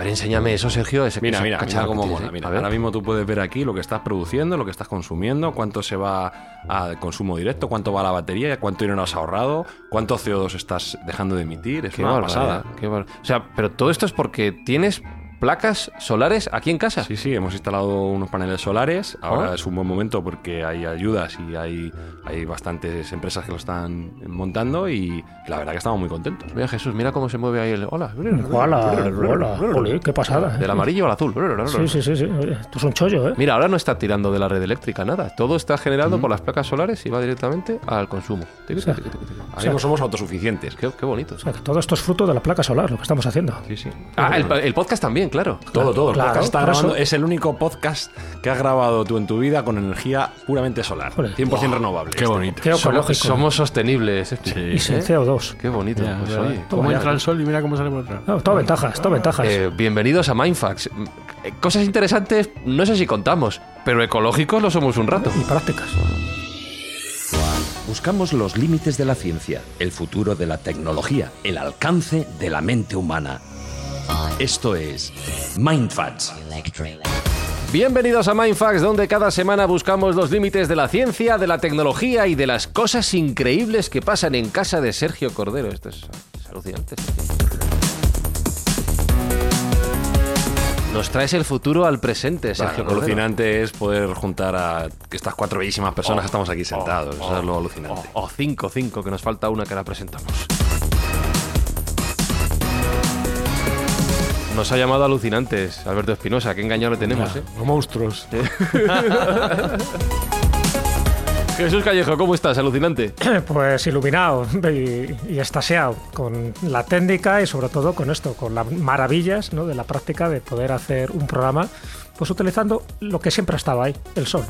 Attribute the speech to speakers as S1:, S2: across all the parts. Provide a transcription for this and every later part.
S1: Ver, enséñame eso, Sergio. Ese,
S2: Mira, mira, mira cómo
S1: que tienes
S2: mola.
S1: ahí.
S2: Mira, ahora mismo tú puedes ver aquí lo que estás produciendo, lo que estás consumiendo, cuánto se va a consumo directo, cuánto va a la batería, cuánto dinero has ahorrado, cuánto CO2 estás dejando de emitir. Es
S1: Qué
S2: una
S1: barbaridad,
S2: pasada.
S1: qué bar- O sea, pero todo esto es porque tienes placas solares aquí en casa.
S2: Sí, sí, hemos instalado unos paneles solares. Ahora
S1: Ah.
S2: es un buen momento porque hay ayudas y hay, hay bastantes empresas que lo están montando y la verdad que estamos muy contentos.
S1: Mira, Jesús, mira cómo se mueve ahí el. Hola.
S3: Hola, hola, qué pasada.
S1: Del amarillo al azul.
S3: Sí, sí, sí, sí. Esto es un chollo, ¿eh?
S1: Mira, ahora no está tirando de la red eléctrica nada. Todo está generado por las placas solares y va directamente al consumo. Tiqui,
S3: sea,
S2: somos autosuficientes.
S1: Qué, qué bonito.
S3: O sea, que todo esto es fruto de la placa solar, lo que estamos haciendo.
S2: Sí, sí.
S1: Ah, el, el podcast también, claro.
S2: Todo, todo. El
S3: Claro,
S2: podcast está grabando- es el único podcast que has grabado tú en tu vida con energía puramente solar.
S3: Joder.
S2: 100% renovable.
S4: Qué bonito.
S3: Qué
S1: Somos,
S3: ecológico.
S1: somos sostenibles.
S4: Sí.
S3: Y sin CO2.
S1: Qué bonito.
S4: Ya,
S1: Pues,
S4: ¿verdad?
S1: oye,
S4: ¿Cómo
S3: toma
S4: entra
S3: ya.
S4: el sol y mira cómo sale por atrás?
S3: No, todo ventajas, todo ventajas.
S1: Eh, bienvenidos a Mindfax. Eh, Cosas interesantes, no sé si contamos, pero ecológicos lo somos un rato.
S3: y prácticas.
S5: Buscamos los límites de la ciencia, el futuro de la tecnología, el alcance de la mente humana. Esto es Mindfats.
S1: Bienvenidos a Mindfax, donde cada semana buscamos los límites de la ciencia, de la tecnología y de las cosas increíbles que pasan en casa de Sergio Cordero. Esto es, es alucinante. Nos traes el futuro al presente,
S2: Bueno,
S1: Sergio
S2: lo
S1: Cordero.
S2: alucinante es poder juntar a estas cuatro bellísimas personas que estamos aquí sentados. Eso es lo alucinante.
S1: O, o cinco, cinco, que nos falta una que la presentamos. Nos ha llamado alucinantes, Alberto Espinosa. Qué engañado le tenemos, ¿eh?
S4: O monstruos.
S1: Jesús Callejo, ¿cómo estás? Alucinante.
S3: Pues iluminado y, y estasiado con la técnica y sobre todo con esto, con las maravillas ¿no? de la práctica de poder hacer un programa pues utilizando lo que siempre ha estado ahí, el sol.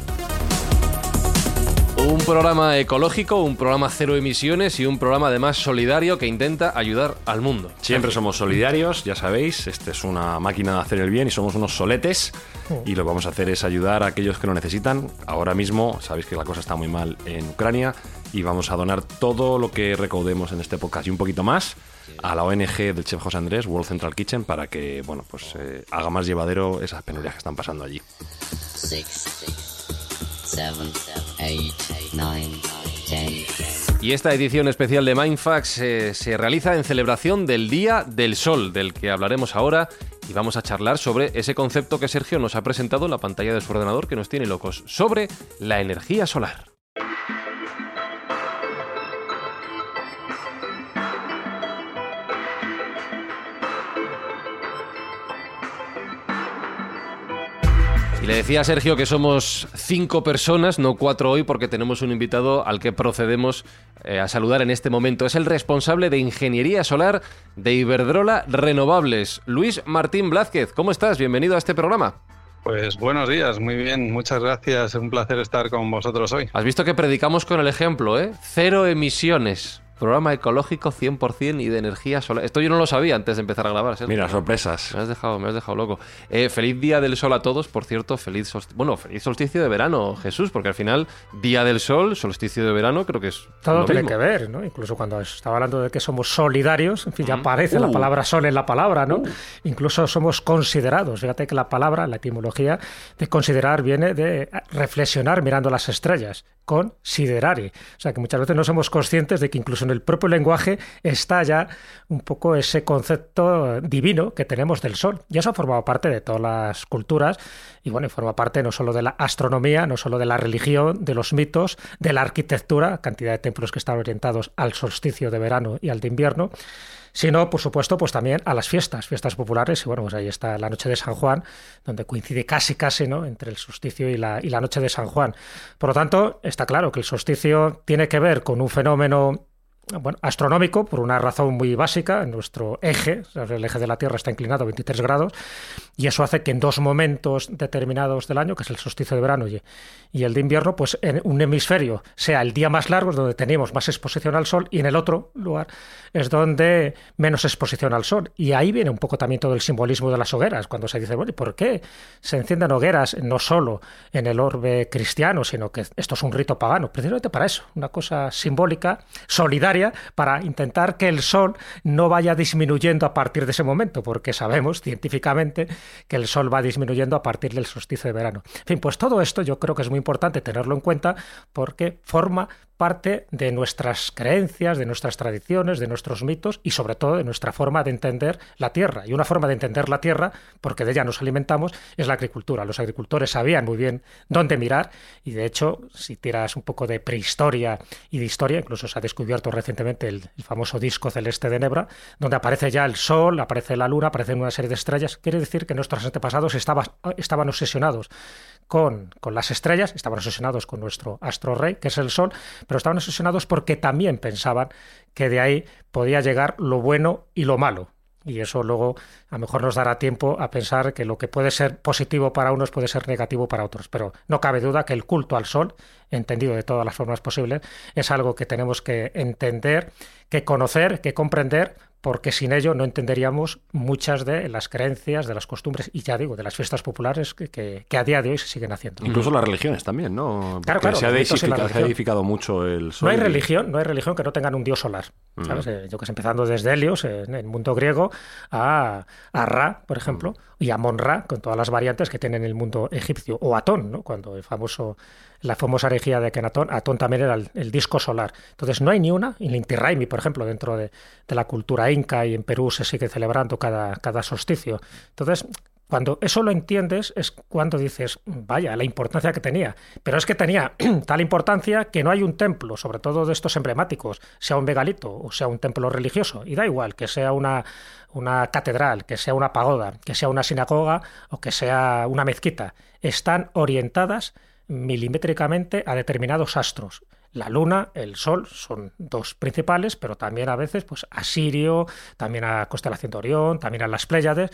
S1: Un programa ecológico, un programa cero emisiones y un programa además solidario que intenta ayudar al mundo.
S2: Siempre somos solidarios, ya sabéis. Este es una máquina de hacer el bien y somos unos soletes. Y lo que vamos a hacer es ayudar a aquellos que lo necesitan. Ahora mismo, sabéis que la cosa está muy mal en Ucrania y vamos a donar todo lo que recaudemos en este podcast y un poquito más a la ONG del chef José Andrés, World Central Kitchen, para que bueno, pues, eh, haga más llevadero esas penurias que están pasando allí.
S6: six, ten.
S1: Y esta edición especial de Mindfax eh, se realiza en celebración del Día del Sol, del que hablaremos ahora. Y vamos a charlar sobre ese concepto que Sergio nos ha presentado en la pantalla de su ordenador que nos tiene locos, sobre la energía solar. Le decía a Sergio que somos cinco personas, no cuatro hoy, porque tenemos un invitado al que procedemos eh, a saludar en este momento. Es el responsable de Ingeniería Solar de Iberdrola Renovables, Luis Martín Blázquez. ¿Cómo estás? Bienvenido a este programa.
S7: Pues buenos días, muy bien, muchas gracias, es un placer estar con vosotros hoy.
S1: Has visto que predicamos con el ejemplo, ¿eh? Cero emisiones. Programa ecológico 100% y de energía solar. Esto yo no lo sabía antes de empezar a grabar.
S2: Mira, sorpresas.
S1: Me has dejado, me has dejado loco. Eh, feliz Día del Sol a todos, por cierto. Feliz solsticio, bueno, feliz solsticio de verano, Jesús, porque al final Día del Sol, solsticio de verano, creo que es
S3: Todo
S1: lo
S3: tiene
S1: mismo.
S3: que ver, ¿no? Incluso cuando estaba hablando de que somos solidarios, en fin, ya aparece
S1: Uh.
S3: la palabra sol en la palabra, ¿no? Incluso somos considerados. Fíjate que la palabra, la etimología de considerar viene de reflexionar mirando las estrellas, considerare. O sea que muchas veces no somos conscientes de que incluso el propio lenguaje está ya un poco ese concepto divino que tenemos del sol. Y eso ha formado parte de todas las culturas y bueno, forma parte no solo de la astronomía, no solo de la religión, de los mitos, de la arquitectura, cantidad de templos que están orientados al solsticio de verano y al de invierno, sino, por supuesto, pues también a las fiestas, fiestas populares, y bueno, pues ahí está la noche de San Juan, donde coincide casi, casi, ¿no?, entre el solsticio y la, y la noche de San Juan. Por lo tanto, está claro que el solsticio tiene que ver con un fenómeno bueno, astronómico por una razón muy básica. Nuestro eje, el eje de la Tierra está inclinado a 23 grados y eso hace que en dos momentos determinados del año, que es el solsticio de verano y, el de invierno, pues en un hemisferio sea el día más largo, es donde tenemos más exposición al sol y en el otro lugar es donde menos exposición al sol. Y ahí viene un poco también todo el simbolismo de las hogueras, cuando se dice, bueno, ¿y por qué se encienden hogueras no solo en el orbe cristiano, sino que esto es un rito pagano? Precisamente para eso, una cosa simbólica, solidaria, para intentar que el sol no vaya disminuyendo a partir de ese momento, porque sabemos científicamente que el sol va disminuyendo a partir del solsticio de verano. En fin, pues todo esto yo creo que es muy importante tenerlo en cuenta porque forma parte de nuestras creencias, de nuestras tradiciones, de nuestros mitos y sobre todo de nuestra forma de entender la tierra. Y una forma de entender la tierra, porque de ella nos alimentamos, es la agricultura. Los agricultores sabían muy bien dónde mirar y de hecho, si tiras un poco de prehistoria y de historia, incluso se ha descubierto recientemente el, famoso disco celeste de Nebra, donde aparece ya el sol, aparece la luna, aparecen una serie de estrellas. Quiere decir que nuestros antepasados estaban, obsesionados con, con, las estrellas, estaban obsesionados con nuestro astro rey, que es el Sol, pero estaban obsesionados porque también pensaban que de ahí podía llegar lo bueno y lo malo. Y eso luego a lo mejor nos dará tiempo a pensar que lo que puede ser positivo para unos puede ser negativo para otros. Pero no cabe duda que el culto al sol, entendido de todas las formas posibles, es algo que tenemos que entender, que conocer, que comprender porque sin ello no entenderíamos muchas de las creencias, de las costumbres y ya digo, de las fiestas populares que, a día de hoy se siguen haciendo.
S2: Incluso las religiones también, ¿no?
S3: claro, claro.
S2: Se ha, edificado, mucho el sol.
S3: No hay religión, no hay religión que no tengan un dios solar. Mm. ¿sabes? Eh, yo que sé, empezando desde Helios, en el mundo griego, a, a Ra, por ejemplo, mm. y a Monra, con todas las variantes que tiene en el mundo egipcio, o Atón, ¿no? Cuando el famoso la famosa herejía de Kenatón, Atón también era el, disco solar. Entonces no hay ni una, el Inti Raymi, por ejemplo, dentro de, la cultura inca y en Perú se sigue celebrando cada, cada solsticio. Entonces, cuando eso lo entiendes es cuando dices, vaya, la importancia que tenía. Pero es que tenía tal importancia que no hay un templo, sobre todo de estos emblemáticos, sea un megalito o sea un templo religioso. Y da igual que sea una, una catedral, que sea una pagoda, que sea una sinagoga o que sea una mezquita. Están orientadas milimétricamente a determinados astros. La luna, el sol son dos principales, pero también a veces pues a Sirio, también a constelación de Orión, también a las Pléyades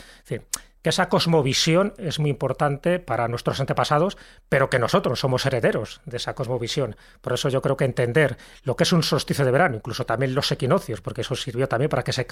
S3: que esa cosmovisión es muy importante para nuestros antepasados, pero que nosotros somos herederos de esa cosmovisión. Por eso yo creo que entender lo que es un solsticio de verano, incluso también los equinoccios, porque eso sirvió también para que se,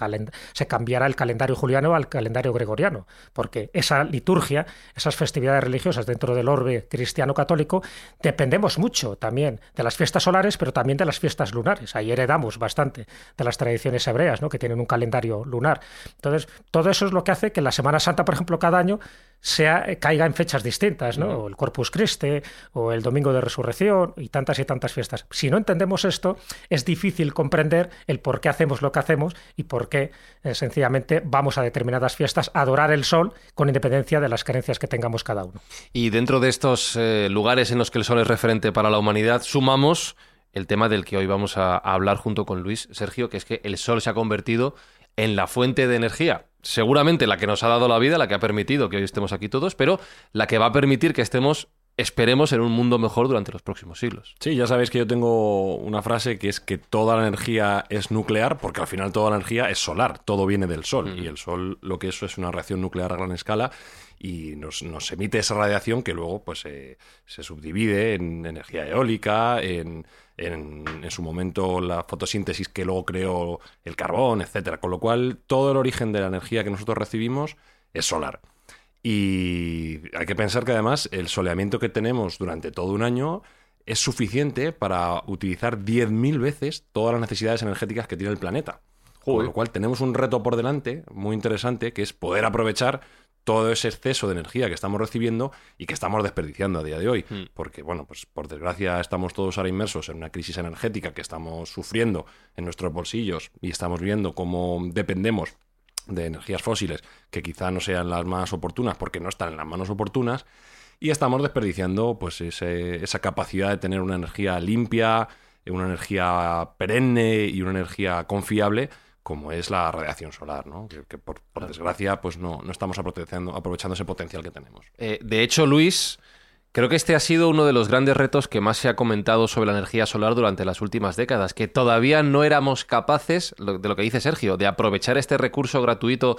S3: se cambiara el calendario juliano al calendario gregoriano, porque esa liturgia, esas festividades religiosas dentro del orbe cristiano católico, dependemos mucho también de las fiestas solares, pero también de las fiestas lunares. Ahí heredamos bastante de las tradiciones hebreas, ¿no? que tienen un calendario lunar. Entonces, todo eso es lo que hace que la Semana Santa, por ejemplo, cada año sea, eh, caiga en fechas distintas, ¿no? el Corpus Christi, o el Domingo de Resurrección, y tantas y tantas fiestas. Si no entendemos esto, es difícil comprender el por qué hacemos lo que hacemos y por qué eh, sencillamente vamos a determinadas fiestas a adorar el sol con independencia de las creencias que tengamos cada uno.
S1: Y dentro de estos eh, lugares en los que el sol es referente para la humanidad, sumamos el tema del que hoy vamos a hablar junto con Luis Sergio, que es que el sol se ha convertido en la fuente de energía seguramente la que nos ha dado la vida, la que ha permitido que hoy estemos aquí todos, pero la que va a permitir que estemos esperemos en un mundo mejor durante los próximos siglos.
S2: Sí, ya sabéis que yo tengo una frase que es que toda la energía es nuclear, porque al final toda la energía es solar, todo viene del sol, y el sol lo que eso es una reacción nuclear a gran escala y nos, emite esa radiación que luego pues se subdivide en energía eólica, en en, su momento la fotosíntesis que luego creó el carbón, etcétera. Con lo cual, todo el origen de la energía que nosotros recibimos es solar. Y hay que pensar que además el soleamiento que tenemos durante todo un año es suficiente para utilizar 10.000 veces todas las necesidades energéticas que tiene el planeta. Con lo cual tenemos un reto por delante muy interesante que es poder aprovechar todo ese exceso de energía que estamos recibiendo y que estamos desperdiciando a día de hoy. Hmm. Porque, bueno, pues por desgracia estamos todos ahora inmersos en una crisis energética que estamos sufriendo en nuestros bolsillos y estamos viendo cómo dependemos de energías fósiles que quizá no sean las más oportunas porque no están en las manos oportunas y estamos desperdiciando pues esa capacidad de tener una energía limpia, una energía perenne y una energía confiable como es la radiación solar, ¿no? que, por, desgracia pues no, no estamos aprovechando, aprovechando, ese potencial que tenemos.
S1: Eh, de hecho, Luis, Creo que este ha sido uno de los grandes retos que más se ha comentado sobre la energía solar durante las últimas décadas, que todavía no éramos capaces, de lo que dice Sergio, de aprovechar este recurso gratuito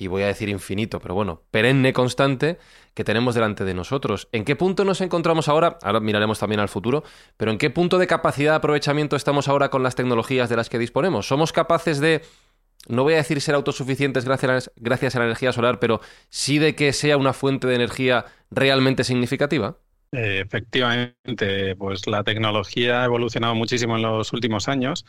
S1: y voy a decir infinito, pero bueno, perenne constante que tenemos delante de nosotros. ¿En qué punto nos encontramos ahora? Ahora miraremos también al futuro, pero ¿en qué punto de capacidad de aprovechamiento estamos ahora con las tecnologías de las que disponemos? ¿Somos capaces de no voy a decir ser autosuficientes gracias a, la energía solar, pero sí de que sea una fuente de energía realmente significativa?
S7: Eh, efectivamente, pues la tecnología ha evolucionado muchísimo en los últimos años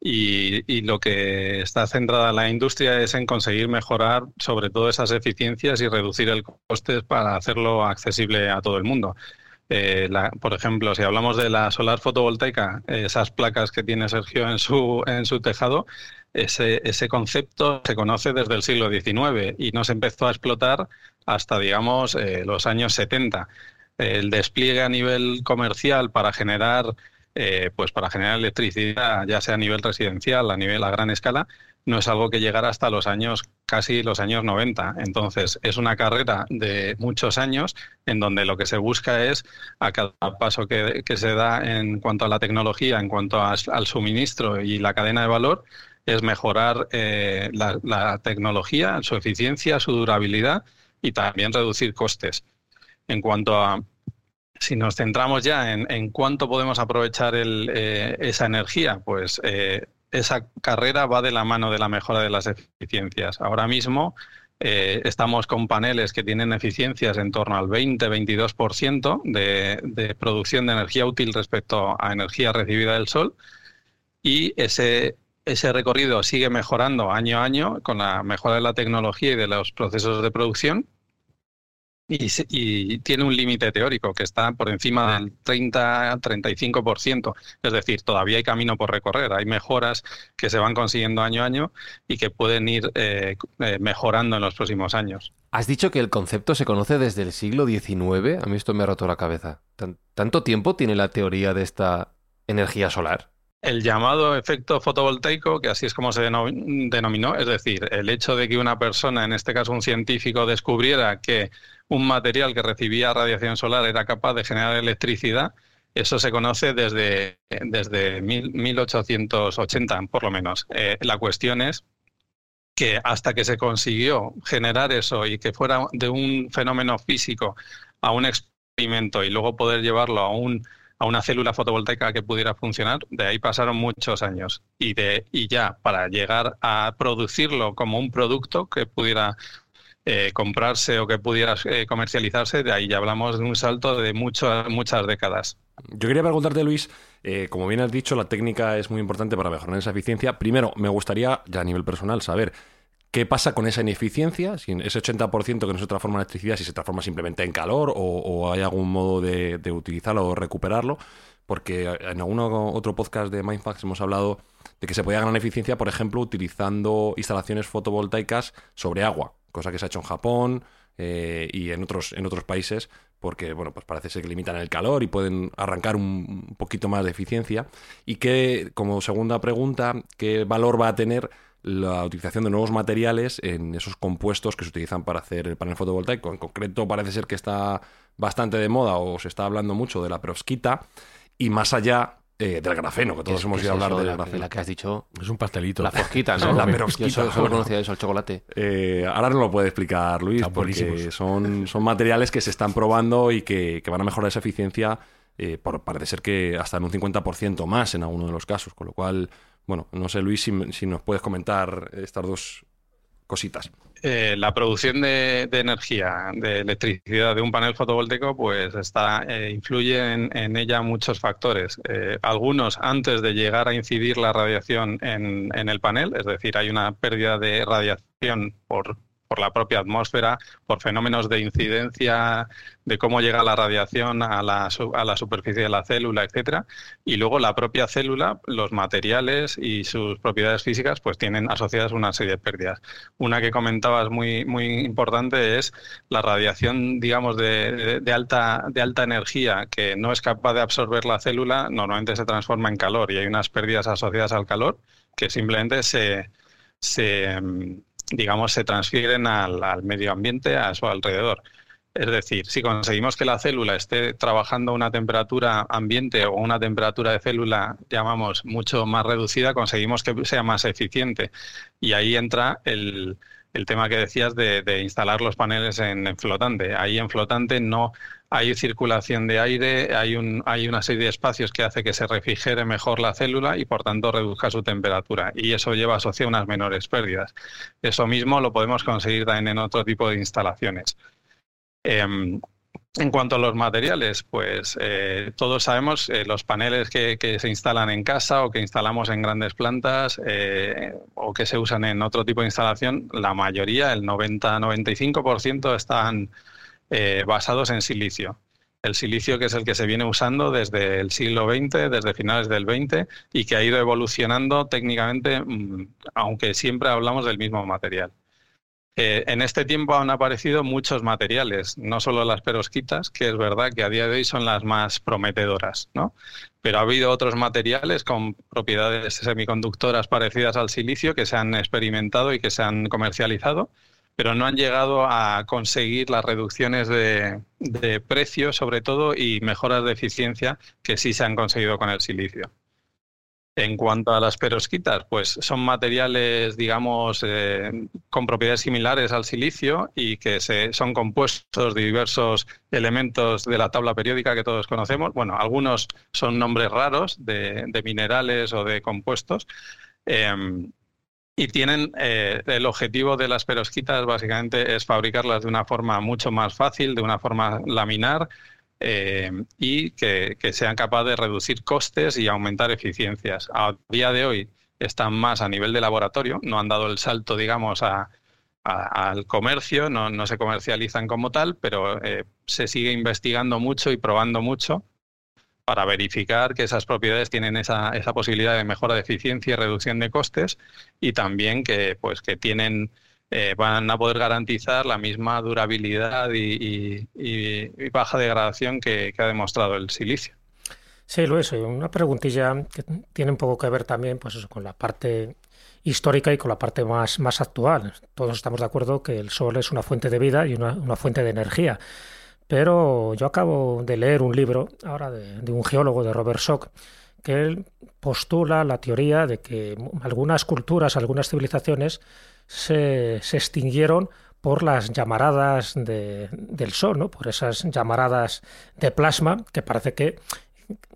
S7: y, lo que está centrada la industria es en conseguir mejorar sobre todo esas eficiencias y reducir el coste para hacerlo accesible a todo el mundo. Eh, por ejemplo, si hablamos de la solar fotovoltaica, esas placas que tiene Sergio en su, en su tejado, ese, ese concepto se conoce desde el siglo XIX y no se empezó a explotar hasta, digamos, eh, los años 70. El despliegue a nivel comercial para generar, eh, pues para generar electricidad, ya sea a nivel residencial, a nivel a gran escala, no es algo que llegara hasta los años, casi los años 90. Entonces, es una carrera de muchos años en donde lo que se busca es, a cada paso que, se da en cuanto a la tecnología, en cuanto al suministro y la cadena de valor, es mejorar eh, la, tecnología, su eficiencia, su durabilidad y también reducir costes. En cuanto a si nos centramos ya en, cuánto podemos aprovechar eh, esa energía, pues eh, esa carrera va de la mano de la mejora de las eficiencias. Ahora mismo estamos con paneles que tienen eficiencias en torno al 20-22% de, de producción de energía útil respecto a energía recibida del sol y ese, ese recorrido sigue mejorando año a año con la mejora de la tecnología y de los procesos de producción y, tiene un límite teórico que está por encima del 30-35%. Es decir, todavía hay camino por recorrer, hay mejoras que se van consiguiendo año a año y que pueden ir eh, eh, mejorando en los próximos años.
S1: Has dicho que el concepto se conoce desde el siglo XIX. A mí esto me ha roto la cabeza. ¿Tanto tiempo tiene la teoría de esta energía solar?
S7: El llamado efecto fotovoltaico, que así es como se denominó, es decir, el hecho de que una persona, en este caso un científico, descubriera que un material que recibía radiación solar era capaz de generar electricidad, eso se conoce desde, desde 1880, por lo menos. Eh, la cuestión es que hasta que se consiguió generar eso y que fuera de un fenómeno físico a un experimento y luego poder llevarlo a un a una célula fotovoltaica que pudiera funcionar, de ahí pasaron muchos años. Y, de, y ya para llegar a producirlo como un producto que pudiera eh, comprarse o que pudiera eh, comercializarse, de ahí ya hablamos de un salto de muchas muchas décadas.
S2: Yo quería preguntarte, Luis, eh, como bien has dicho, la técnica es muy importante para mejorar esa eficiencia. Primero, me gustaría, ya a nivel personal, saber ¿Qué pasa con esa ineficiencia? Ese 80% que no se transforma en electricidad, si se transforma simplemente en calor o, hay algún modo de, utilizarlo o recuperarlo. Porque en algún otro podcast de Mindfax hemos hablado de que se podía ganar eficiencia, por ejemplo, utilizando instalaciones fotovoltaicas sobre agua, cosa que se ha hecho en Japón eh, y en otros, en otros países, porque bueno, pues parece ser que limitan el calor y pueden arrancar un poquito más de eficiencia. Y que, como segunda pregunta, ¿qué valor va a tener la utilización de nuevos materiales en esos compuestos que se utilizan para hacer el panel fotovoltaico. En concreto, parece ser que está bastante de moda o se está hablando mucho de la perovskita y más allá eh, del grafeno, que todos hemos ido a hablar del grafeno.
S1: La que has dicho.
S2: Es un pastelito.
S1: La fosquita, ¿no?
S2: la perovskita.
S1: Yo solo, conocía eso, el chocolate.
S2: Eh, ahora no lo puede explicar Luis, porque son, son materiales que se están probando y que, van a mejorar esa eficiencia. Eh, por, parece ser que hasta en un 50% más en alguno de los casos, con lo cual bueno, no sé, Luis, si, nos puedes comentar estas dos cositas.
S7: Eh, la producción de, energía, de electricidad de un panel fotovoltaico, pues está, eh, influye en, ella muchos factores. Eh, algunos antes de llegar a incidir la radiación en, en, el panel, es decir, hay una pérdida de radiación por, por la propia atmósfera, por fenómenos de incidencia de cómo llega la radiación a la, a la superficie de la célula, etcétera, y luego la propia célula, los materiales y sus propiedades físicas, pues tienen asociadas una serie de pérdidas. Una que comentabas muy muy importante es la radiación, digamos, de, de alta de alta energía que no es capaz de absorber la célula, normalmente se transforma en calor y hay unas pérdidas asociadas al calor que simplemente se se, digamos, se transfieren al, medio ambiente, a su alrededor. Es decir, si conseguimos que la célula esté trabajando a una temperatura ambiente o una temperatura de célula, llamamos, mucho más reducida, conseguimos que sea más eficiente. Y ahí entra el, el tema que decías de, instalar los paneles en, flotante. Ahí en flotante no hay circulación de aire, hay, un, hay una serie de espacios que hace que se refrigere mejor la célula y por tanto reduzca su temperatura. Y eso lleva asociado unas menores pérdidas. Eso mismo lo podemos conseguir también en otro tipo de instalaciones. Em, en cuanto a los materiales, pues eh, todos sabemos eh, los paneles que, se instalan en casa o que instalamos en grandes plantas eh, o que se usan en otro tipo de instalación, la mayoría, el 90-95%, están basados en silicio. El silicio que es el que se viene usando desde el siglo XX, desde finales del XX, y que ha ido evolucionando técnicamente, mm, aunque siempre hablamos del mismo material. Eh, en este tiempo han aparecido muchos materiales, no solo las perosquitas, que es verdad que a día de hoy son las más prometedoras, ¿no? Pero ha habido otros materiales con propiedades semiconductoras parecidas al silicio que se han experimentado y que se han comercializado, pero no han llegado a conseguir las reducciones de, precio, sobre todo, y mejoras de eficiencia que sí se han conseguido con el silicio. En cuanto a las perosquitas, pues son materiales, digamos, eh, con propiedades similares al silicio y que se, son compuestos de diversos elementos de la tabla periódica que todos conocemos. Bueno, algunos son nombres raros de, minerales o de compuestos. Em, y tienen eh, el objetivo de las perosquitas básicamente es fabricarlas de una forma mucho más fácil, de una forma laminar, eh, y que, sean capaces de reducir costes y aumentar eficiencias. A día de hoy están más a nivel de laboratorio, no han dado el salto, digamos, al comercio, no, se comercializan como tal, pero eh, se sigue investigando mucho y probando mucho para verificar que esas propiedades tienen esa, esa posibilidad de mejora de eficiencia y reducción de costes y también que, pues, que tienen eh, van a poder garantizar la misma durabilidad y, baja degradación que, ha demostrado el silicio.
S3: Sí, Luis, una preguntilla que tiene un poco que ver también pues con la parte histórica y con la parte más, más actual. Todos estamos de acuerdo que el sol es una fuente de vida y una, fuente de energía. Pero yo acabo de leer un libro ahora de, de un geólogo, de Robert Schock, que él postula la teoría de que algunas culturas, algunas civilizaciones se, extinguieron por las llamaradas del Sol, ¿no? por esas llamaradas de plasma que parece que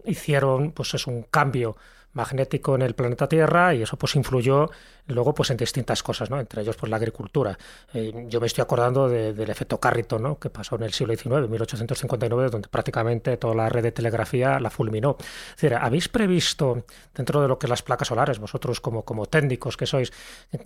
S3: hicieron pues es un cambio magnético en el planeta Tierra y eso pues influyó luego pues en distintas cosas, ¿no? entre ellos pues la agricultura. Eh, yo me estoy acordando del efecto Carrington, ¿no? que pasó en el siglo XIX, 1859, donde prácticamente toda la red de telegrafía la fulminó. ¿habéis previsto dentro de lo que las placas solares, vosotros como, como técnicos que sois,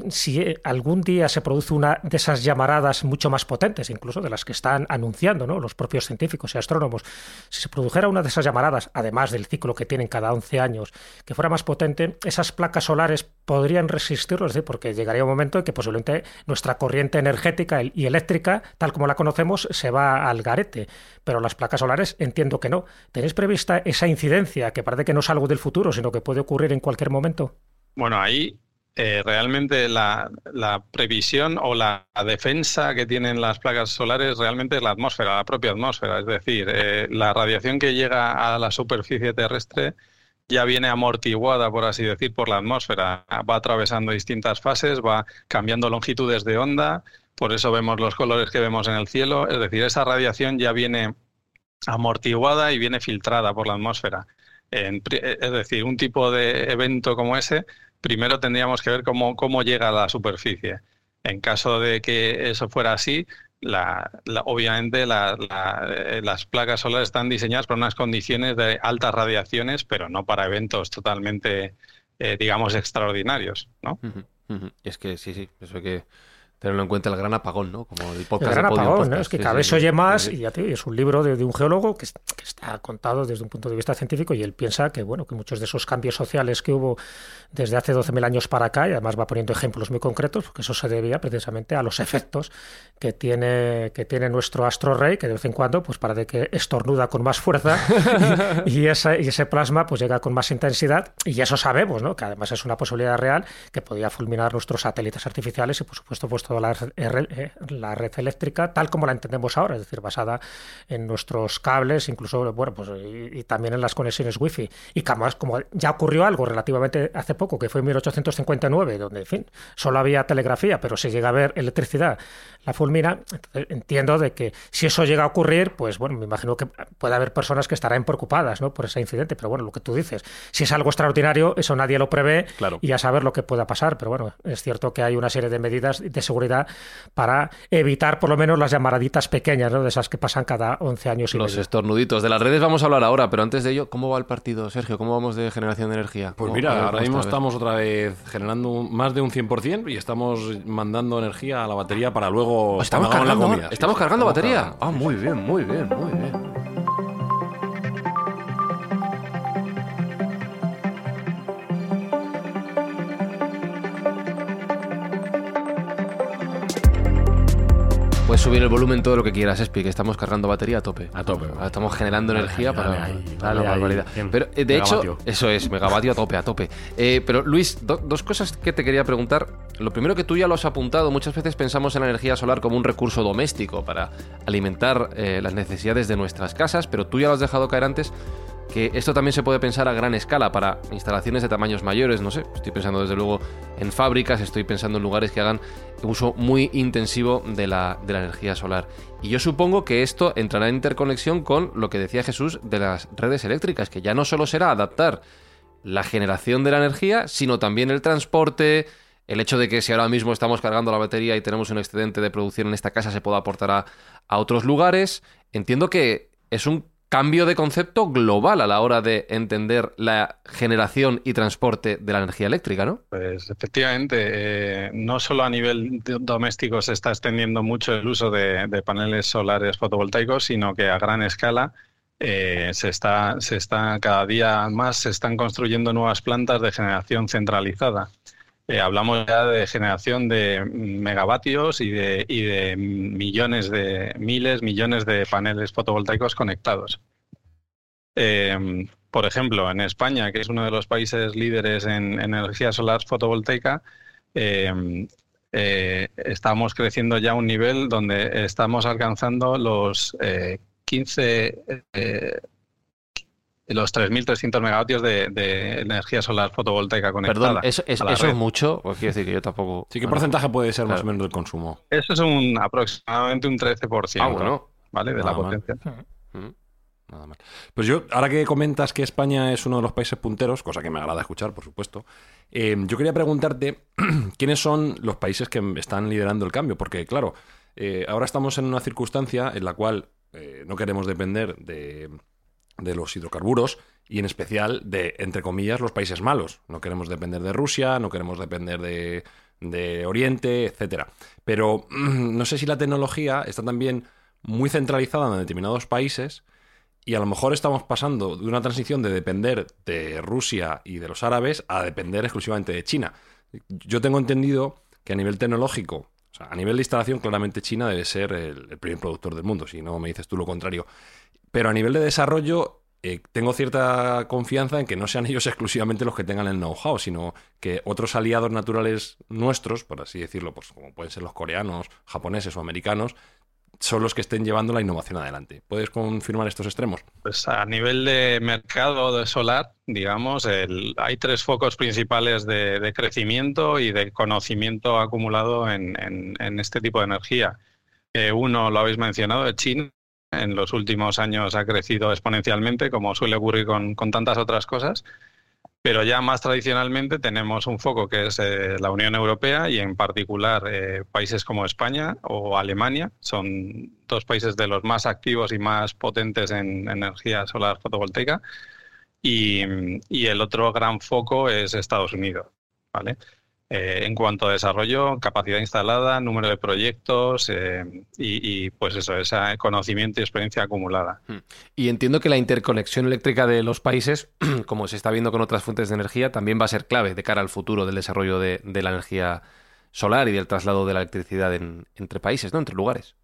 S3: si algún día se produce una de esas llamaradas mucho más potentes, incluso de las que están anunciando ¿no? los propios científicos y astrónomos, si se produjera una de esas llamaradas, además del ciclo que tienen cada 11 años, que fuera más potente, esas placas solares podrían resistir porque llegaría un momento en que posiblemente nuestra corriente energética y eléctrica, tal como la conocemos, se va al garete. Pero las placas solares entiendo que no. ¿Tenéis prevista esa incidencia que parece que no es algo del futuro, sino que puede ocurrir en cualquier momento?
S7: Bueno, ahí eh, realmente la, previsión o la defensa que tienen las placas solares realmente es la atmósfera, la propia atmósfera. Es decir, eh, la radiación que llega a la superficie terrestre ya viene amortiguada, por así decir, por la atmósfera. Va atravesando distintas fases, va cambiando longitudes de onda, por eso vemos los colores que vemos en el cielo. Es decir, esa radiación ya viene amortiguada y viene filtrada por la atmósfera. es decir, un tipo de evento como ese, primero tendríamos que ver cómo, cómo llega a la superficie. En caso de que eso fuera así, la, obviamente eh, las placas solares están diseñadas para unas condiciones de altas radiaciones, pero no para eventos totalmente, eh, digamos, extraordinarios, ¿no?
S1: Es que sí, sí, eso hay que tenerlo en cuenta el gran apagón, ¿no?
S3: Como el podcast. El gran apagón, ¿no? Es que cada vez oye más, y ya te, es un libro de, un geólogo que, está contado desde un punto de vista científico y él piensa que, bueno, que muchos de esos cambios sociales que hubo desde hace 12.000 años para acá, y además va poniendo ejemplos muy concretos, porque eso se debía precisamente a los efectos que tiene, que tiene nuestro astro rey, que de vez en cuando, pues parece que estornuda con más fuerza y, y, ese plasma pues llega con más intensidad, y eso sabemos, ¿no? Que además es una posibilidad real que podía fulminar nuestros satélites artificiales y, por supuesto, pues toda la, eh, la, red eléctrica tal como la entendemos ahora, es decir, basada en nuestros cables, incluso, bueno, pues y, también en las conexiones wifi. Y como, como ya ocurrió algo relativamente hace poco, que fue en 1859, donde, en fin, solo había telegrafía, pero se llega a ver electricidad, la fulmina, entiendo de que si eso llega a ocurrir, pues bueno, me imagino que puede haber personas que estarán preocupadas ¿no? por ese incidente, pero bueno, lo que tú dices, si es algo extraordinario, eso nadie lo prevé y a saber lo que pueda pasar, pero bueno, es cierto que hay una serie de medidas de seguridad para evitar por lo menos las llamaraditas pequeñas, ¿no? de esas que pasan cada 11 años y
S1: Los estornuditos. De las redes vamos a hablar ahora, pero antes de ello, ¿cómo va el partido, Sergio? ¿Cómo vamos de generación de energía?
S2: Pues mira, ahora mismo estamos otra vez generando más de un 100% y estamos mandando energía a la batería para luego...
S1: Estamos cargando, la ¿Estamos cargando batería? Ah, muy bien, muy bien, muy bien. Puedes subir el volumen todo lo que quieras, Espi, que estamos cargando batería a tope.
S2: A tope.
S1: Estamos generando energía para la barbaridad. Pero eh, de hecho, eso es, megavatio a tope, a tope. Eh, pero Luis, dos cosas que te quería preguntar. Lo primero que tú ya lo has apuntado, muchas veces pensamos en la energía solar como un recurso doméstico para alimentar eh, las necesidades de nuestras casas, pero tú ya lo has dejado caer antes que esto también se puede pensar a gran escala para instalaciones de tamaños mayores, no sé, estoy pensando desde luego en fábricas, estoy pensando en lugares que hagan uso muy intensivo de la, energía solar. Y yo supongo que esto entrará en interconexión con lo que decía Jesús de las redes eléctricas, que ya no solo será adaptar la generación de la energía, sino también el transporte, el hecho de que si ahora mismo estamos cargando la batería y tenemos un excedente de producción en esta casa se pueda aportar a otros lugares. Entiendo que es un cambio de concepto global a la hora de entender la generación y transporte de la energía eléctrica, ¿no?
S7: Pues efectivamente, eh, no solo a nivel doméstico se está extendiendo mucho el uso de, paneles solares fotovoltaicos, sino que a gran escala eh, se, está, se está cada día más se están construyendo nuevas plantas de generación centralizada. Eh, hablamos ya de generación de megavatios y de, millones de miles, millones de paneles fotovoltaicos conectados. Eh, por ejemplo, en España, que es uno de los países líderes en, energía solar fotovoltaica, eh, estamos creciendo ya a un nivel donde estamos alcanzando los 15 los 3.300 megavatios de, energía solar fotovoltaica conectada.
S1: Perdón, ¿eso, es mucho? Pues quiero decir que yo tampoco...
S2: Sí, ¿qué porcentaje puede ser más o menos del consumo?
S7: Eso es un aproximadamente un 13%. Ah, bueno. ¿Vale? De la potencia. Mm.
S2: Nada mal. Pues yo, ahora que comentas que España es uno de los países punteros, cosa que me agrada escuchar, por supuesto, eh, yo quería preguntarte quiénes son los países que están liderando el cambio, porque claro, eh, ahora estamos en una circunstancia en la cual eh, no queremos depender de de los hidrocarburos y en especial de, entre comillas, los países malos. No queremos depender de Rusia, no queremos depender de, de Oriente, etcétera. Pero no sé si la tecnología está también muy centralizada en determinados países y a lo mejor estamos pasando de una transición de depender de Rusia y de los árabes a depender exclusivamente de China. Yo tengo entendido que a nivel tecnológico, o sea, a nivel de instalación, claramente China debe ser el primer productor del mundo, si no me dices tú lo contrario. Pero a nivel de desarrollo, eh, tengo cierta confianza en que no sean ellos exclusivamente los que tengan el know-how, sino que otros aliados naturales nuestros, por así decirlo, pues como pueden ser los coreanos, japoneses o americanos, son los que estén llevando la innovación adelante. ¿Puedes confirmar estos extremos?
S7: Pues a nivel de mercado de solar, digamos, hay tres focos principales de, crecimiento y de conocimiento acumulado en, este tipo de energía. uno, lo habéis mencionado, es China, en los últimos años ha crecido exponencialmente, como suele ocurrir con, tantas otras cosas. Pero ya más tradicionalmente tenemos un foco que es eh, la Unión Europea y en particular eh, países como España o Alemania. Son dos países de los más activos y más potentes en energía solar fotovoltaica. Y el otro gran foco es Estados Unidos. ¿vale? Eh, en cuanto a desarrollo, capacidad instalada, número de proyectos eh, y, pues eso, ese conocimiento y experiencia acumulada. Hmm.
S1: Y entiendo que la interconexión eléctrica de los países, como se está viendo con otras fuentes de energía, también va a ser clave de cara al futuro del desarrollo de, la energía solar y del traslado de la electricidad entre países, ¿no? Entre lugares.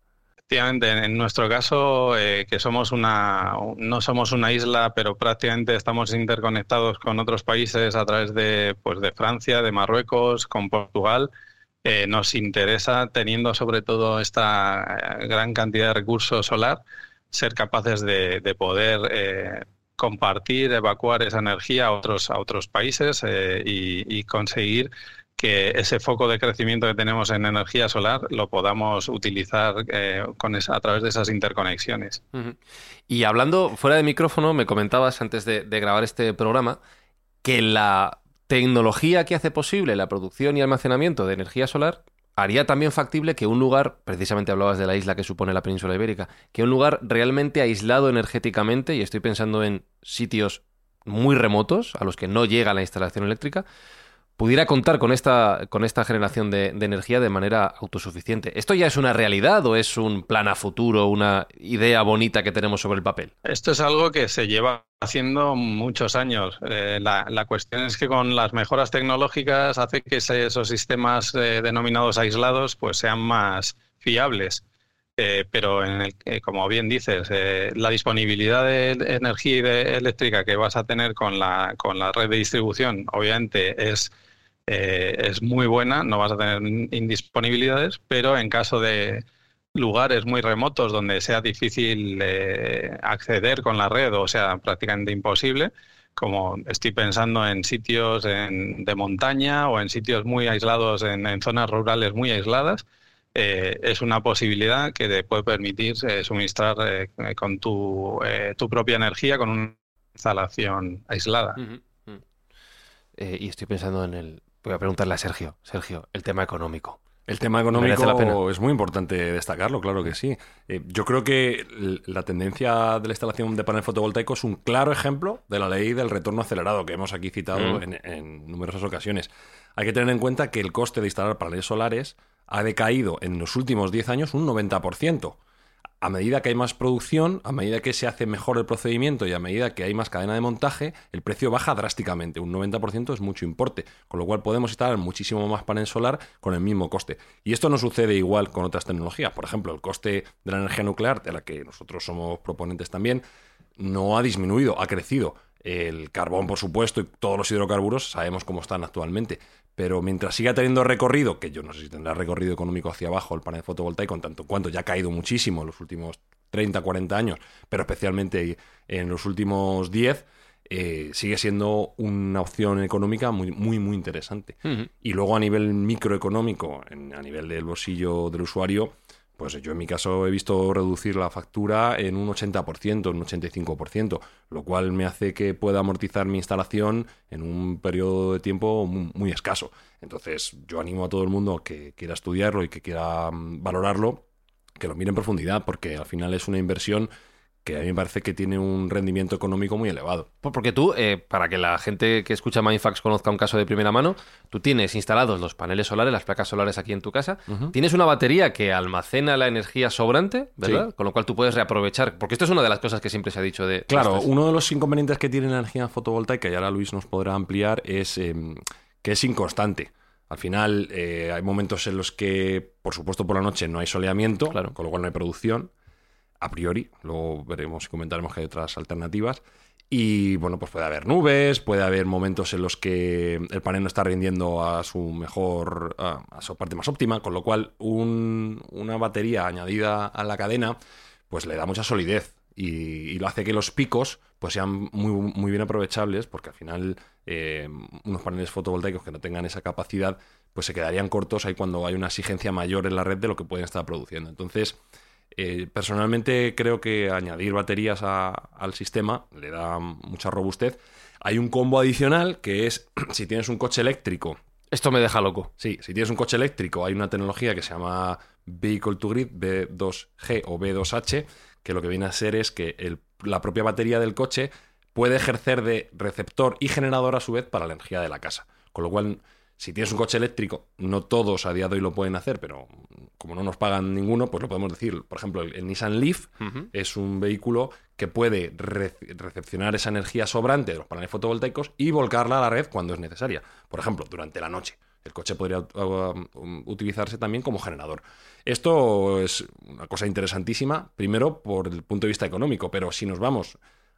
S7: Efectivamente, en nuestro caso, eh, que somos una, no somos una isla, pero prácticamente estamos interconectados con otros países a través de, pues, de Francia, de Marruecos, con Portugal. eh, nos interesa, teniendo sobre todo esta eh, gran cantidad de recursos solar, ser capaces de, poder eh, compartir, evacuar esa energía a otros, a otros países y, conseguir que ese foco de crecimiento que tenemos en energía solar lo podamos utilizar con a través de esas interconexiones.
S1: Y hablando fuera de micrófono, me comentabas antes de grabar este programa que la tecnología que hace posible la producción y almacenamiento de energía solar haría también factible que un lugar, precisamente hablabas de la isla que supone la península ibérica, que un lugar realmente aislado energéticamente, y estoy pensando en sitios muy remotos a los que no llega la instalación eléctrica, pudiera contar con esta, con esta generación de, energía de manera autosuficiente. ¿Esto ya es una realidad o es un plan a futuro, una idea bonita que tenemos sobre el papel?
S7: Esto es algo que se lleva haciendo muchos años. Eh, la, cuestión es que con las mejoras tecnológicas hace que esos sistemas eh, denominados aislados pues sean más fiables. Eh, pero en el, como bien dices, la disponibilidad de energía eléctrica que vas a tener con la, con la red de distribución, obviamente es eh, es muy buena, no vas a tener indisponibilidades, pero en caso de lugares muy remotos donde sea difícil eh, acceder con la red o sea prácticamente imposible, como estoy pensando en sitios de montaña o en sitios muy aislados, en, zonas rurales muy aisladas, eh, es una posibilidad que te puede permitir suministrar con tu, tu, propia energía con una instalación aislada.
S1: y estoy pensando en el Voy a preguntarle a Sergio. Sergio, el tema económico.
S2: El tema económico es muy importante destacarlo, claro que sí. Eh, yo creo que la tendencia de la instalación de panel fotovoltaico es un claro ejemplo de la ley del retorno acelerado que hemos aquí citado mm. en, en, numerosas ocasiones. Hay que tener en cuenta que el coste de instalar paneles solares ha decaído en los últimos 10 años un 90% a medida que hay más producción, a medida que se hace mejor el procedimiento y a medida que hay más cadena de montaje, el precio baja drásticamente. Un 90% es mucho importe, con lo cual podemos instalar muchísimo más panel solar con el mismo coste. Y esto no sucede igual con otras tecnologías. Por ejemplo, el coste de la energía nuclear, de la que nosotros somos proponentes también, no ha disminuido, ha crecido. El carbón, por supuesto, y todos los hidrocarburos sabemos cómo están actualmente. Pero mientras siga teniendo recorrido, que yo no sé si tendrá recorrido económico hacia abajo el panel fotovoltaico, en tanto cuanto ya ha caído muchísimo en los últimos 30, 40 años, pero especialmente en los últimos 10, eh, sigue siendo una opción económica muy, muy, muy interesante. Y luego a nivel microeconómico, a nivel del bolsillo del usuario, pues yo en mi caso he visto reducir la factura en un 80%, un 85%, lo cual me hace que pueda amortizar mi instalación en un periodo de tiempo muy, escaso. Entonces yo animo a todo el mundo que quiera estudiarlo y que quiera mm, valorarlo, que lo mire en profundidad, porque al final es una inversión que a mí me parece que tiene un rendimiento económico muy elevado.
S1: Porque tú, eh, para que la gente que escucha Mindfax conozca un caso de primera mano, tú tienes instalados los paneles solares, las placas solares aquí en tu casa, tienes una batería que almacena la energía sobrante, ¿verdad? Con lo cual tú puedes reaprovechar, porque esto es una de las cosas que siempre se ha dicho de...
S2: Claro, uno de los inconvenientes que tiene la energía fotovoltaica, y ahora Luis nos podrá ampliar, es em, que es inconstante. Al final eh, hay momentos en los que, por supuesto, por la noche no hay soleamiento, claro. con lo cual no hay producción a priori. Luego veremos y comentaremos que hay otras alternativas. Y bueno, pues puede haber nubes, puede haber momentos en los que el panel no está rindiendo a su mejor, a, su parte más óptima, con lo cual una batería añadida a la cadena, pues le da mucha solidez y, lo hace que los picos pues sean muy, muy bien aprovechables, porque al final eh, unos paneles fotovoltaicos que no tengan esa capacidad, pues se quedarían cortos ahí cuando hay una exigencia mayor en la red de lo que pueden estar produciendo. Entonces, eh, personalmente creo que añadir baterías al sistema le da mucha robustez. Hay un combo adicional que es si tienes un coche eléctrico.
S1: Esto me deja loco.
S2: Sí, si tienes un coche eléctrico hay una tecnología que se llama Vehicle to Grid B2G o B2H, que lo que viene a ser es que la propia batería del coche puede ejercer de receptor y generador a su vez para la energía de la casa. Con lo cual si tienes un coche eléctrico, no todos a día de hoy lo pueden hacer, pero como no nos pagan ninguno, pues lo podemos decir. Por ejemplo, el, Nissan Leaf es un vehículo que puede recepcionar esa energía sobrante de los paneles fotovoltaicos y volcarla a la red cuando es necesaria. Por ejemplo, durante la noche. El coche podría uh, um, utilizarse también como generador. Esto es una cosa interesantísima, primero por el punto de vista económico, pero si nos vamos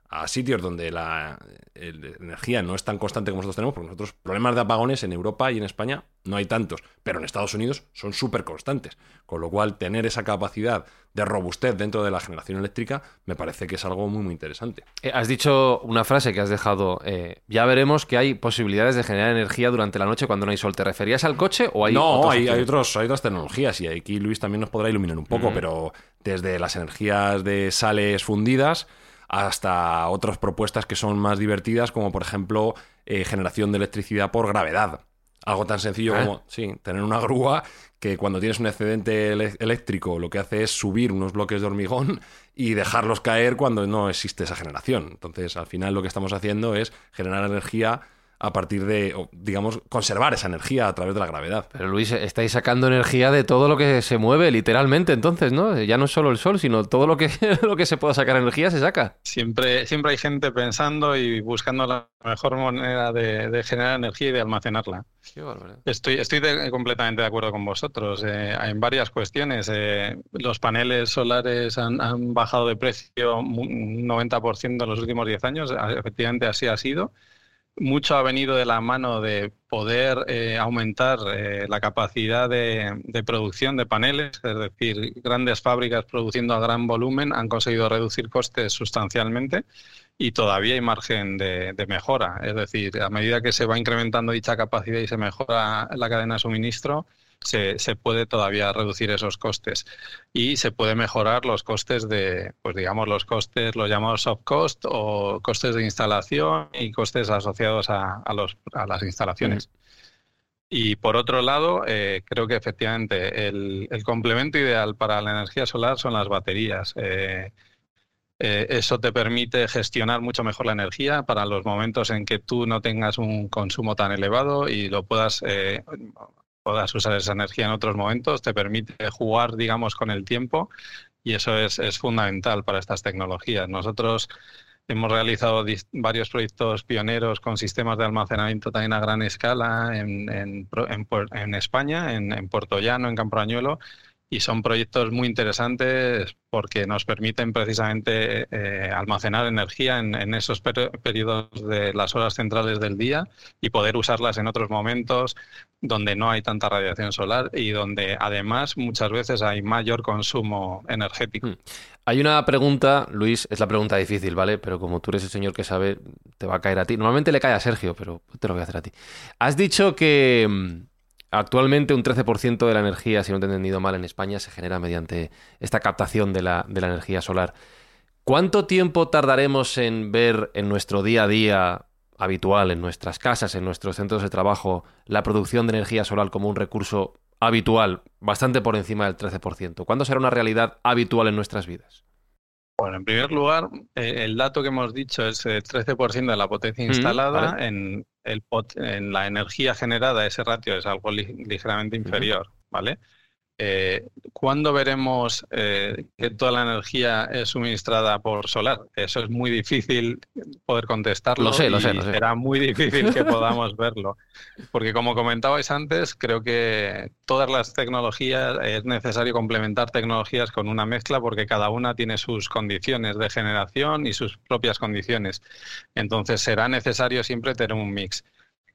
S2: a sitios donde la el- energía no es tan constante como nosotros tenemos, porque nosotros problemas de apagones en Europa y en España no hay tantos, pero en Estados Unidos son súper constantes. Con lo cual, tener esa capacidad de robustez dentro de la generación eléctrica me parece que es algo muy, muy interesante.
S1: Eh, has dicho una frase que has dejado. eh, ya veremos que hay posibilidades de generar energía durante la noche cuando no hay sol. ¿Te referías al coche o hay
S2: no, hay, hay, otros, hay otras tecnologías y aquí Luis también nos podrá iluminar un poco, pero desde las energías de sales fundidas hasta otras propuestas que son más divertidas, como por ejemplo eh, generación de electricidad por gravedad. Algo tan sencillo
S1: Ah.
S2: como sí, tener una grúa que cuando tienes un excedente eléctrico lo que hace es subir unos bloques de hormigón y dejarlos caer cuando no existe esa generación. Entonces, al final lo que estamos haciendo es generar energía a partir de, digamos, conservar esa energía a través de la gravedad.
S1: Pero Luis, estáis sacando energía de todo lo que se mueve, literalmente, entonces, ¿no? Ya no es solo el sol, sino todo lo que, lo que se pueda sacar energía se saca.
S7: Siempre, siempre hay gente pensando y buscando la mejor manera de, de generar energía y de almacenarla.
S1: Qué.
S7: Estoy, estoy de- completamente de acuerdo con vosotros eh, en varias cuestiones. Eh, los paneles solares han, han bajado de precio un 90% en los últimos 10 años. Ah, Efectivamente, así ha sido. Mucho ha venido de la mano de poder eh, aumentar eh, la capacidad de, producción de paneles, es decir, grandes fábricas produciendo a gran volumen han conseguido reducir costes sustancialmente y todavía hay margen de mejora. Es decir, a medida que se va incrementando dicha capacidad y se mejora la cadena de suministro, se, se puede todavía reducir esos costes y se puede mejorar los costes de, pues digamos, los costes, los llamados soft cost o costes de instalación y costes asociados a, a los, a las instalaciones. Y por otro lado, eh, creo que efectivamente el, el complemento ideal para la energía solar son las baterías. Eh, eh, eso te permite gestionar mucho mejor la energía para los momentos en que tú no tengas un consumo tan elevado y lo puedas, puedas usar esa energía en otros momentos. Te permite jugar, digamos, con el tiempo y eso es, es fundamental para estas tecnologías. Nosotros hemos realizado varios proyectos pioneros con sistemas de almacenamiento también a gran escala en, en en en España, en, Puerto Llano, en Campoañuelo, y son proyectos muy interesantes porque nos permiten precisamente eh, almacenar energía en, esos per- periodos de las horas centrales del día y poder usarlas en otros momentos donde no hay tanta radiación solar y donde además muchas veces hay mayor consumo energético.
S1: Mm. Hay una pregunta, Luis, es la pregunta difícil, ¿vale? Pero como tú eres el señor que sabe, te va a caer a ti. Normalmente le cae a Sergio, pero te lo voy a hacer a ti. Has dicho que mm, actualmente un 13% de la energía, si no te he entendido mal, en España se genera mediante esta captación de la, de la energía solar. ¿Cuánto tiempo tardaremos en ver en nuestro día a día habitual, en nuestras casas, en nuestros centros de trabajo, la producción de energía solar como un recurso habitual, bastante por encima del 13%? ¿Cuándo será una realidad habitual en nuestras vidas?
S7: Bueno, en primer lugar, eh, el dato que hemos dicho es el 13% de la potencia
S1: Mm,
S7: instalada.
S1: vale.
S7: En, el pot- en la energía generada, ese ratio es algo li- ligeramente inferior, ¿vale? Eh, ¿Cuándo veremos eh, que toda la energía es suministrada por solar? Eso es muy difícil poder contestarlo.
S1: Lo sé, lo
S7: y
S1: sé, lo sé.
S7: Será muy difícil que podamos verlo. Porque como comentabais antes, creo que todas las tecnologías es necesario complementar tecnologías con una mezcla porque cada una tiene sus condiciones de generación y sus propias condiciones. Entonces será necesario siempre tener un mix.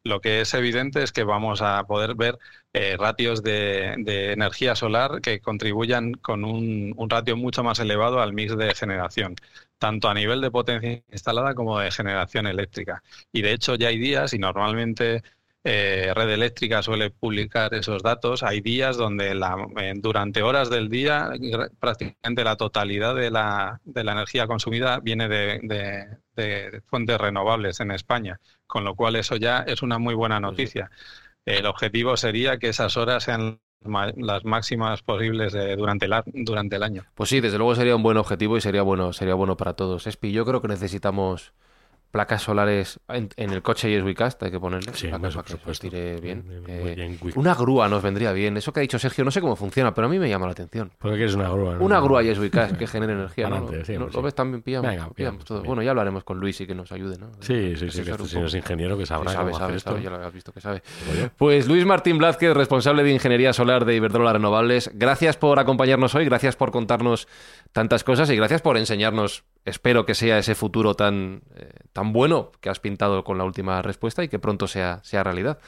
S7: Lo que es evidente es que vamos a poder ver eh, ratios de, de energía solar que contribuyan con un, un ratio mucho más elevado al mix de generación, tanto a nivel de potencia instalada como de generación eléctrica. Y de hecho ya hay días, y normalmente eh, Red Eléctrica suele publicar esos datos, hay días donde la, eh, durante horas del día prácticamente la totalidad de la, de la energía consumida viene de, de- de fuentes renovables en España, con lo cual eso ya es una muy buena noticia. El objetivo sería que esas horas sean las máximas posibles durante, el, a- durante el año.
S1: Pues sí, desde luego sería un buen objetivo y sería bueno, sería bueno para todos. Espi, yo creo que necesitamos placas solares en, en el coche y es Wicast, hay que ponerle
S4: Sí,
S1: placas
S4: por
S1: para que se tire bien. Eh,
S4: bien,
S1: una grúa nos vendría bien. Eso que ha dicho Sergio, no sé cómo funciona, pero a mí me llama la atención.
S4: Porque quieres una grúa. ¿no?
S1: Una grúa y es Wicast que genere energía. ¿no?
S4: Adelante, sí,
S1: ¿No- ¿Lo ves también? Pillamos,
S4: Venga,
S1: pillamos
S4: pillamos
S1: todo.
S4: también.
S1: Bueno, ya hablaremos con Luis y que nos ayude, ¿no?
S4: Sí, sí, sí, que este señor es ingeniero que sabrá
S1: sabe,
S4: cómo
S1: sabe,
S4: hacer esto.
S1: sabe, ya lo habéis visto que sabe. Pues Luis Martín Blázquez, responsable de Ingeniería Solar de Iberdrola Renovables, gracias por acompañarnos hoy, gracias por contarnos tantas cosas y gracias por enseñarnos espero que sea ese futuro tan, eh, tan bueno que has pintado con la última respuesta y que pronto sea, sea realidad.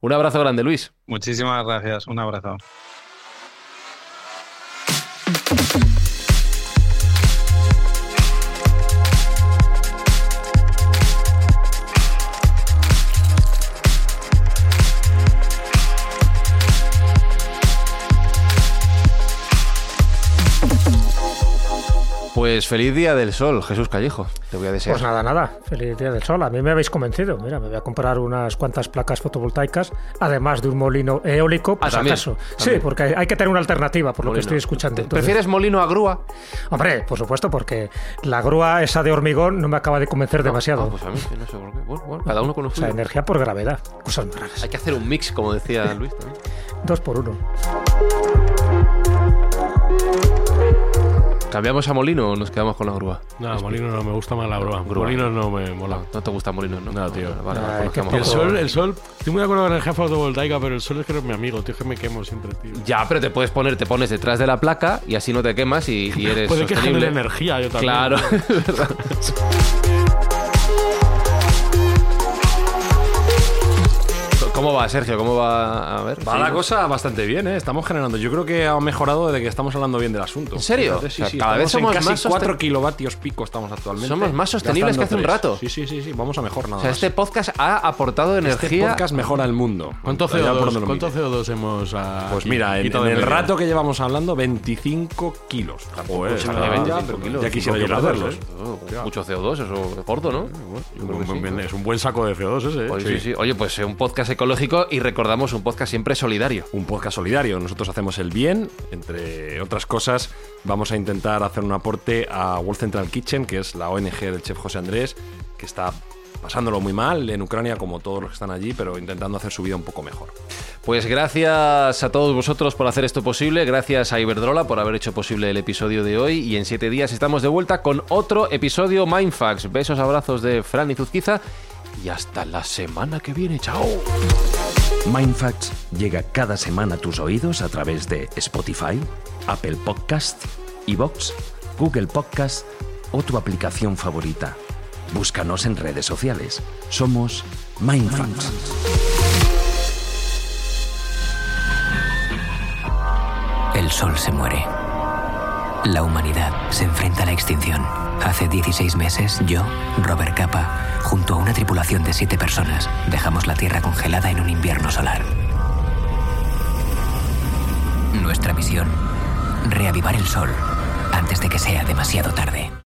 S1: Un abrazo grande, Luis.
S7: Muchísimas gracias. Un abrazo.
S1: Pues feliz día del sol, Jesús Callejo. Te voy a desear.
S3: Pues nada, nada. Feliz día del sol. A mí me habéis convencido. Mira, me voy a comprar unas cuantas placas fotovoltaicas, además de un molino eólico, pues
S1: Ah, también,
S3: acaso.
S1: también.
S3: Sí, porque hay que tener una alternativa, por lo que estoy escuchando. Entonces-
S1: ¿Prefieres molino a grúa?
S3: Hombre, por supuesto, porque la grúa esa de hormigón no me acaba de convencer demasiado.
S1: Ah, pues a mí no sé por qué. Bueno, bueno, cada uno con lo
S3: o sea, energía por gravedad. Cosas raras.
S1: Hay que hacer un mix, como decía Luis también.
S3: Dos por uno.
S1: ¿Cambiamos a molino o nos quedamos con la grúa?
S4: No, Molino no, me gusta más la grúa.
S1: Grúa.
S4: Molino no me mola.
S1: No, no te gusta molino, ¿no?
S4: No, tío.
S1: Vale, vale,
S3: Ay,
S1: pues
S3: qué
S1: nos
S4: Y el sol, el sol, estoy muy de acuerdo con la energía fotovoltaica, pero el sol es que eres mi amigo, tío, es que me quemo siempre, tío.
S1: Ya, pero te puedes poner, te pones detrás de la placa y así no te quemas y, y eres
S4: Puede que genere energía, yo también.
S1: Claro, es verdad. ¿Cómo va, Sergio? ¿Cómo va? A ver.
S2: Va la cosa bastante bien, ¿eh? Estamos generando. Yo creo que ha mejorado desde que estamos hablando bien del asunto.
S1: ¿En serio?
S2: Fíjate, sí,
S1: O sea,
S2: sí,
S1: cada vez
S2: en
S1: somos
S2: casi
S1: más
S2: 4
S1: sosten-
S2: kilovatios pico estamos actualmente.
S1: Somos más sostenibles que hace un rato.
S2: Sí, sí, sí, sí, vamos a mejor nada
S1: O sea,
S2: más.
S1: este podcast ha aportado
S2: Este
S1: energía.
S2: podcast mejora el mundo.
S4: ¿Cuánto
S2: Allá por
S4: CO2,
S2: donde lo
S4: ¿cuánto
S2: mires.
S4: CO2 hemos ah,
S2: Pues mira, en, el rato que llevamos hablando, 25 kilos. Joder,
S4: es
S2: ya,
S4: nada,
S1: 25
S2: pero
S1: kilos,
S2: ya quisiera yo perderlos.
S4: kilazos,
S1: Oh, mucho CO2, eso es gordo, ¿no?
S4: Es un buen saco de CO2 ese, ¿eh?
S1: Sí, sí. Oye, pues eh, un podcast ecológico y recordamos un podcast siempre solidario.
S2: un podcast solidario. Nosotros hacemos el bien, entre otras cosas, vamos a intentar hacer un aporte a World Central Kitchen, que es la ONG del chef José Andrés, que está pasándolo muy mal en Ucrania, como todos los que están allí, pero intentando hacer su vida un poco mejor.
S1: Pues gracias a todos vosotros por hacer esto posible, gracias a Iberdrola por haber hecho posible el episodio de hoy y en siete días estamos de vuelta con otro episodio Mindfax. Besos, abrazos de Fran y Zuzquiza y hasta la semana que viene. Chao.
S5: Mindfacts llega cada semana a tus oídos a través de Spotify, Apple Podcast, Evox, Google Podcast o tu aplicación favorita. Búscanos en redes sociales. Somos Mindfacts.
S8: El sol se muere. La humanidad se enfrenta a la extinción. Hace 16 meses, yo, Robert Capa, junto a una tripulación de siete personas, dejamos la Tierra congelada en un invierno solar. Nuestra misión, reavivar el sol antes de que sea demasiado tarde.